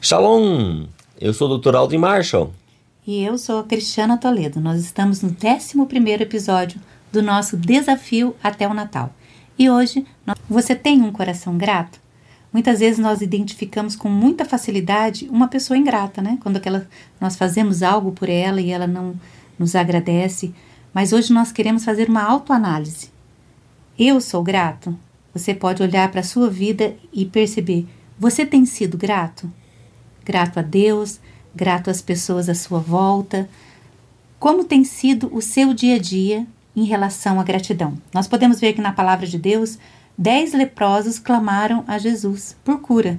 Shalom! Eu sou o Dr. Aldrin Marshall. E eu sou a Cristiana Toledo. Nós estamos no 11 episódio do nosso Desafio até o Natal. E hoje, você tem um coração grato? Muitas vezes nós identificamos com muita facilidade uma pessoa ingrata, né? Quando aquela, nós fazemos algo por ela e ela não nos agradece. Mas hoje nós queremos fazer uma autoanálise. Eu sou grato? Você pode olhar para a sua vida e perceber: você tem sido grato? Grato a Deus, grato às pessoas à sua volta. Como tem sido o seu dia a dia em relação à gratidão? Nós podemos ver que na palavra de Deus, dez leprosos clamaram a Jesus por cura.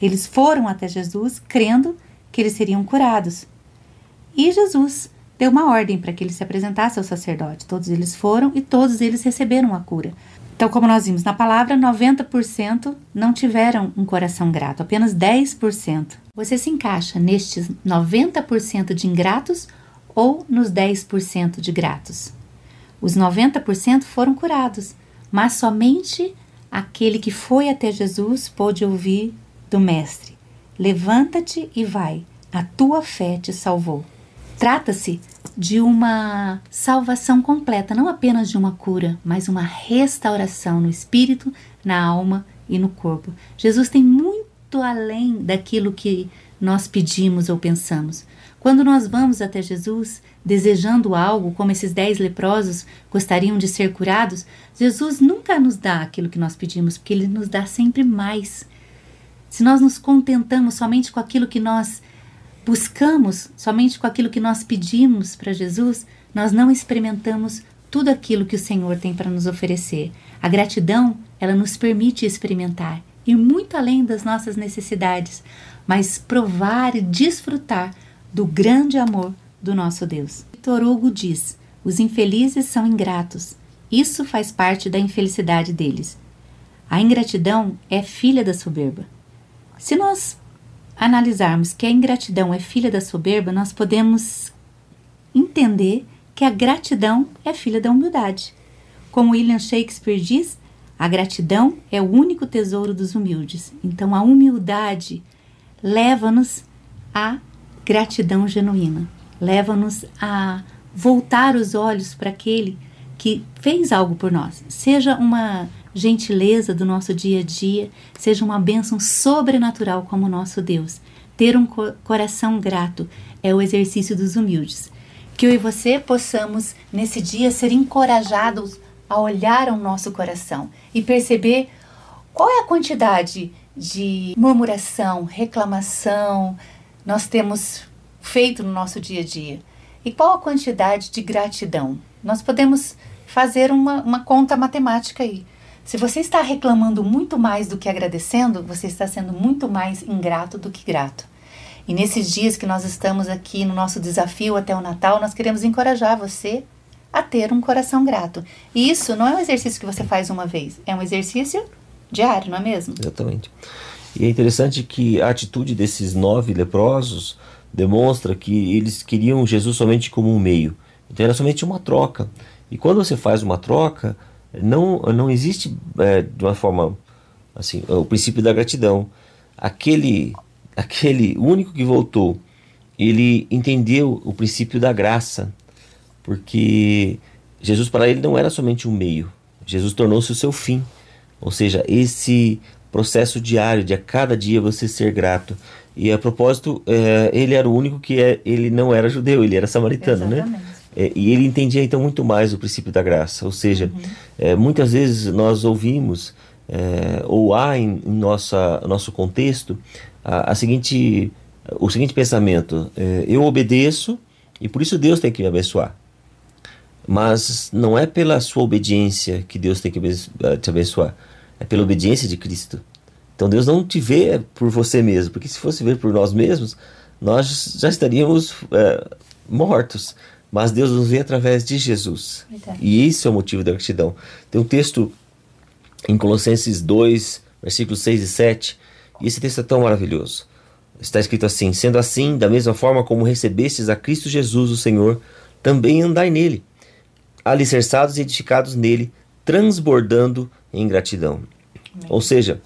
Eles foram até Jesus crendo que eles seriam curados. E Jesus deu uma ordem para que ele se apresentasse ao sacerdote. Todos eles foram e todos eles receberam a cura. Então, como nós vimos na palavra, 90% não tiveram um coração grato, apenas 10%. Você se encaixa nestes 90% de ingratos ou nos 10% de gratos? Os 90% foram curados, mas somente aquele que foi até Jesus pôde ouvir do Mestre: Levanta-te e vai, a tua fé te salvou. Trata-se de uma salvação completa, não apenas de uma cura, mas uma restauração no espírito, na alma e no corpo. Jesus tem muito além daquilo que nós pedimos ou pensamos. Quando nós vamos até Jesus desejando algo, como esses dez leprosos gostariam de ser curados, Jesus nunca nos dá aquilo que nós pedimos, porque Ele nos dá sempre mais. Se nós nos contentamos somente com aquilo que nós buscamos somente com aquilo que nós pedimos para Jesus, nós não experimentamos tudo aquilo que o Senhor tem para nos oferecer. A gratidão, ela nos permite experimentar, ir muito além das nossas necessidades, mas provar e desfrutar do grande amor do nosso Deus. Vitor Hugo diz: os infelizes são ingratos. Isso faz parte da infelicidade deles. A ingratidão é filha da soberba. Se nós analisarmos que a ingratidão é filha da soberba, nós podemos entender que a gratidão é filha da humildade. Como William Shakespeare diz, a gratidão é o único tesouro dos humildes. Então, a humildade leva-nos à gratidão genuína, leva-nos a voltar os olhos para aquele que fez algo por nós, seja uma gentileza do nosso dia a dia seja uma bênção sobrenatural como o nosso Deus. Ter um coração grato é o exercício dos humildes. Que eu e você possamos, nesse dia, ser encorajados a olhar ao nosso coração e perceber qual é a quantidade de murmuração, reclamação nós temos feito no nosso dia a dia e qual a quantidade de gratidão. Nós podemos fazer uma, uma conta matemática aí. Se você está reclamando muito mais do que agradecendo, você está sendo muito mais ingrato do que grato. E nesses dias que nós estamos aqui no nosso desafio até o Natal, nós queremos encorajar você a ter um coração grato. E isso não é um exercício que você faz uma vez, é um exercício diário, não é mesmo? Exatamente. E é interessante que a atitude desses nove leprosos demonstra que eles queriam Jesus somente como um meio. Então era somente uma troca. E quando você faz uma troca, não, não existe é, de uma forma assim o princípio da gratidão. Aquele, aquele único que voltou, ele entendeu o princípio da graça, porque Jesus para ele não era somente um meio, Jesus tornou-se o seu fim. Ou seja, esse processo diário de a cada dia você ser grato. E a propósito, é, ele era o único que é, ele não era judeu, ele era samaritano, né? Exatamente. né? É, e ele entendia então muito mais o princípio da graça, ou seja, uhum. é, muitas vezes nós ouvimos é, ou há em, em nossa nosso contexto a, a seguinte o seguinte pensamento: é, eu obedeço e por isso Deus tem que me abençoar. Mas não é pela sua obediência que Deus tem que eh, te abençoar, é pela obediência de Cristo. Então Deus não te vê por você mesmo, porque se fosse ver por nós mesmos, nós já estaríamos é, mortos mas Deus nos vê através de Jesus. Verdade. E isso é o motivo da gratidão. Tem um texto em Colossenses 2, versículos 6 e 7, e esse texto é tão maravilhoso. Está escrito assim: Sendo assim, da mesma forma como recebestes a Cristo Jesus, o Senhor, também andai nele, alicerçados e edificados nele, transbordando em gratidão. Amém. Ou seja,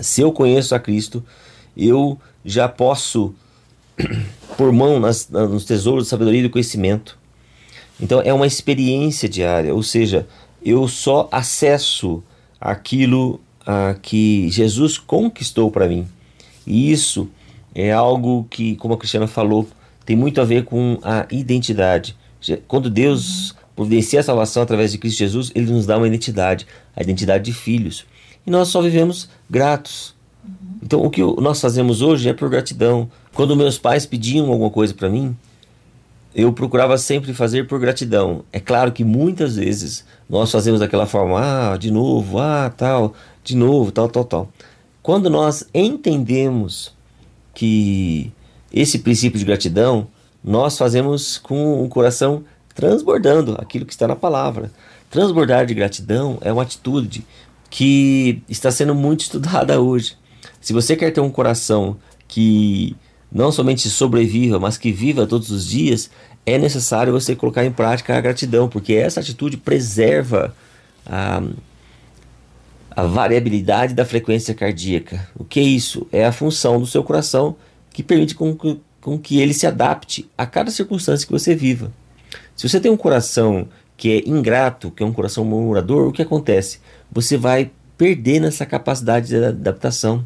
se eu conheço a Cristo, eu já posso pôr mão nas, nos tesouros de sabedoria e do conhecimento. Então é uma experiência diária, ou seja, eu só acesso aquilo ah, que Jesus conquistou para mim. E isso é algo que, como a Cristiana falou, tem muito a ver com a identidade. Quando Deus providencia a salvação através de Cristo Jesus, Ele nos dá uma identidade, a identidade de filhos. E nós só vivemos gratos. Então, o que nós fazemos hoje é por gratidão. Quando meus pais pediam alguma coisa para mim, eu procurava sempre fazer por gratidão. É claro que muitas vezes nós fazemos daquela forma, ah, de novo, ah, tal, de novo, tal, tal, tal. Quando nós entendemos que esse princípio de gratidão, nós fazemos com o coração transbordando aquilo que está na palavra. Transbordar de gratidão é uma atitude que está sendo muito estudada hoje. Se você quer ter um coração que não somente sobreviva, mas que viva todos os dias, é necessário você colocar em prática a gratidão, porque essa atitude preserva a, a variabilidade da frequência cardíaca. O que é isso? É a função do seu coração que permite com, com que ele se adapte a cada circunstância que você viva. Se você tem um coração que é ingrato, que é um coração murmurador, o que acontece? Você vai perder nessa capacidade de adaptação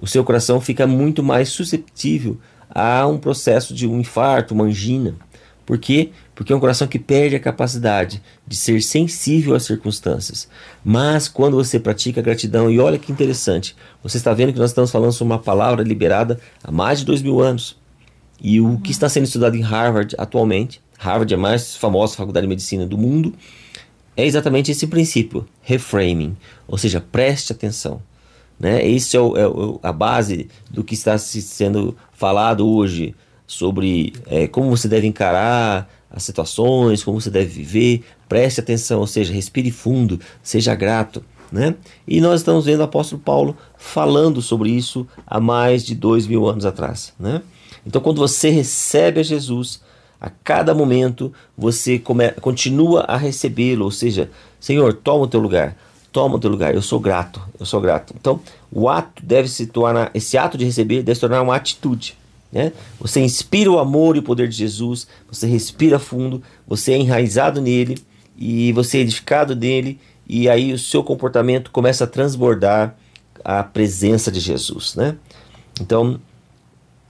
o seu coração fica muito mais susceptível a um processo de um infarto, uma angina. Por quê? Porque é um coração que perde a capacidade de ser sensível às circunstâncias. Mas quando você pratica gratidão, e olha que interessante, você está vendo que nós estamos falando sobre uma palavra liberada há mais de dois mil anos. E o que está sendo estudado em Harvard atualmente, Harvard é a mais famosa faculdade de medicina do mundo, é exatamente esse princípio, reframing, ou seja, preste atenção. Né? Isso é, o, é a base do que está sendo falado hoje sobre é, como você deve encarar as situações, como você deve viver. Preste atenção, ou seja, respire fundo, seja grato. Né? E nós estamos vendo o apóstolo Paulo falando sobre isso há mais de dois mil anos atrás. Né? Então, quando você recebe a Jesus, a cada momento você come, continua a recebê-lo, ou seja, Senhor, toma o teu lugar toma o teu lugar. Eu sou grato, eu sou grato. Então, o ato deve se tornar, esse ato de receber deve se tornar uma atitude. Né? Você inspira o amor e o poder de Jesus, você respira fundo, você é enraizado nele e você é edificado nele, e aí o seu comportamento começa a transbordar a presença de Jesus. Né? Então,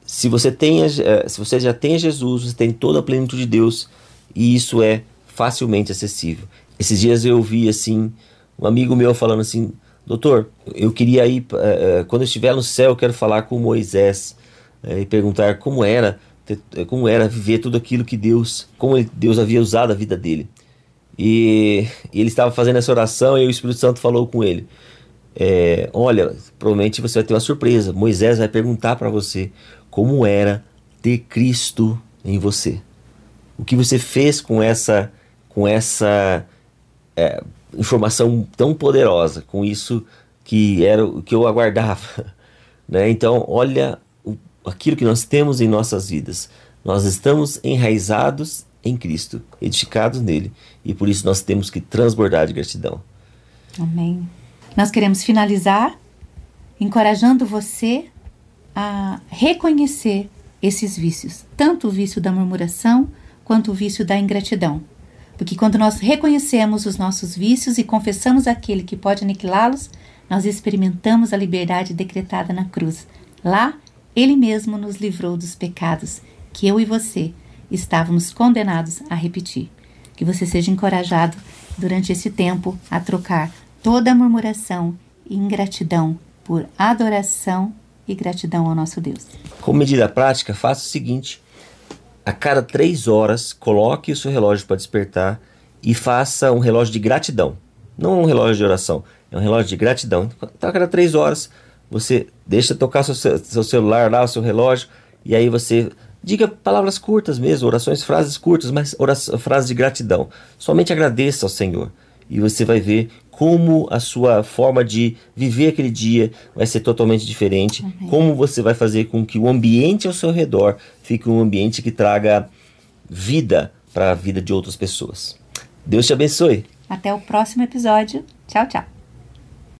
se você, tem, eh, se você já tem Jesus, você tem toda a plenitude de Deus, e isso é facilmente acessível. Esses dias eu vi assim um amigo meu falando assim, doutor, eu queria ir, uh, quando eu estiver no céu, eu quero falar com Moisés uh, e perguntar como era, como era viver tudo aquilo que Deus, como Deus havia usado a vida dele. E, e, ele estava fazendo essa oração e o Espírito Santo falou com ele: é, Olha, provavelmente você vai ter uma surpresa. Moisés vai perguntar para você como era ter Cristo em você. O que você fez com essa, com essa é, informação tão poderosa, com isso que era o que eu aguardava. Né? Então, olha o, aquilo que nós temos em nossas vidas. Nós estamos enraizados em Cristo, edificados nele, e por isso nós temos que transbordar de gratidão. Amém. Nós queremos finalizar encorajando você a reconhecer esses vícios, tanto o vício da murmuração quanto o vício da ingratidão. Porque quando nós reconhecemos os nossos vícios e confessamos aquele que pode aniquilá-los, nós experimentamos a liberdade decretada na cruz. Lá, ele mesmo nos livrou dos pecados que eu e você estávamos condenados a repetir. Que você seja encorajado durante esse tempo a trocar toda murmuração e ingratidão por adoração e gratidão ao nosso Deus. Como medida prática, faça o seguinte: a cada três horas, coloque o seu relógio para despertar e faça um relógio de gratidão. Não um relógio de oração, é um relógio de gratidão. Então, a cada três horas, você deixa tocar seu, seu celular lá, o seu relógio, e aí você diga palavras curtas mesmo, orações, frases curtas, mas orações, frases de gratidão. Somente agradeça ao Senhor e você vai ver como a sua forma de viver aquele dia vai ser totalmente diferente, uhum. como você vai fazer com que o ambiente ao seu redor fique um ambiente que traga vida para a vida de outras pessoas. Deus te abençoe. Até o próximo episódio. Tchau, tchau.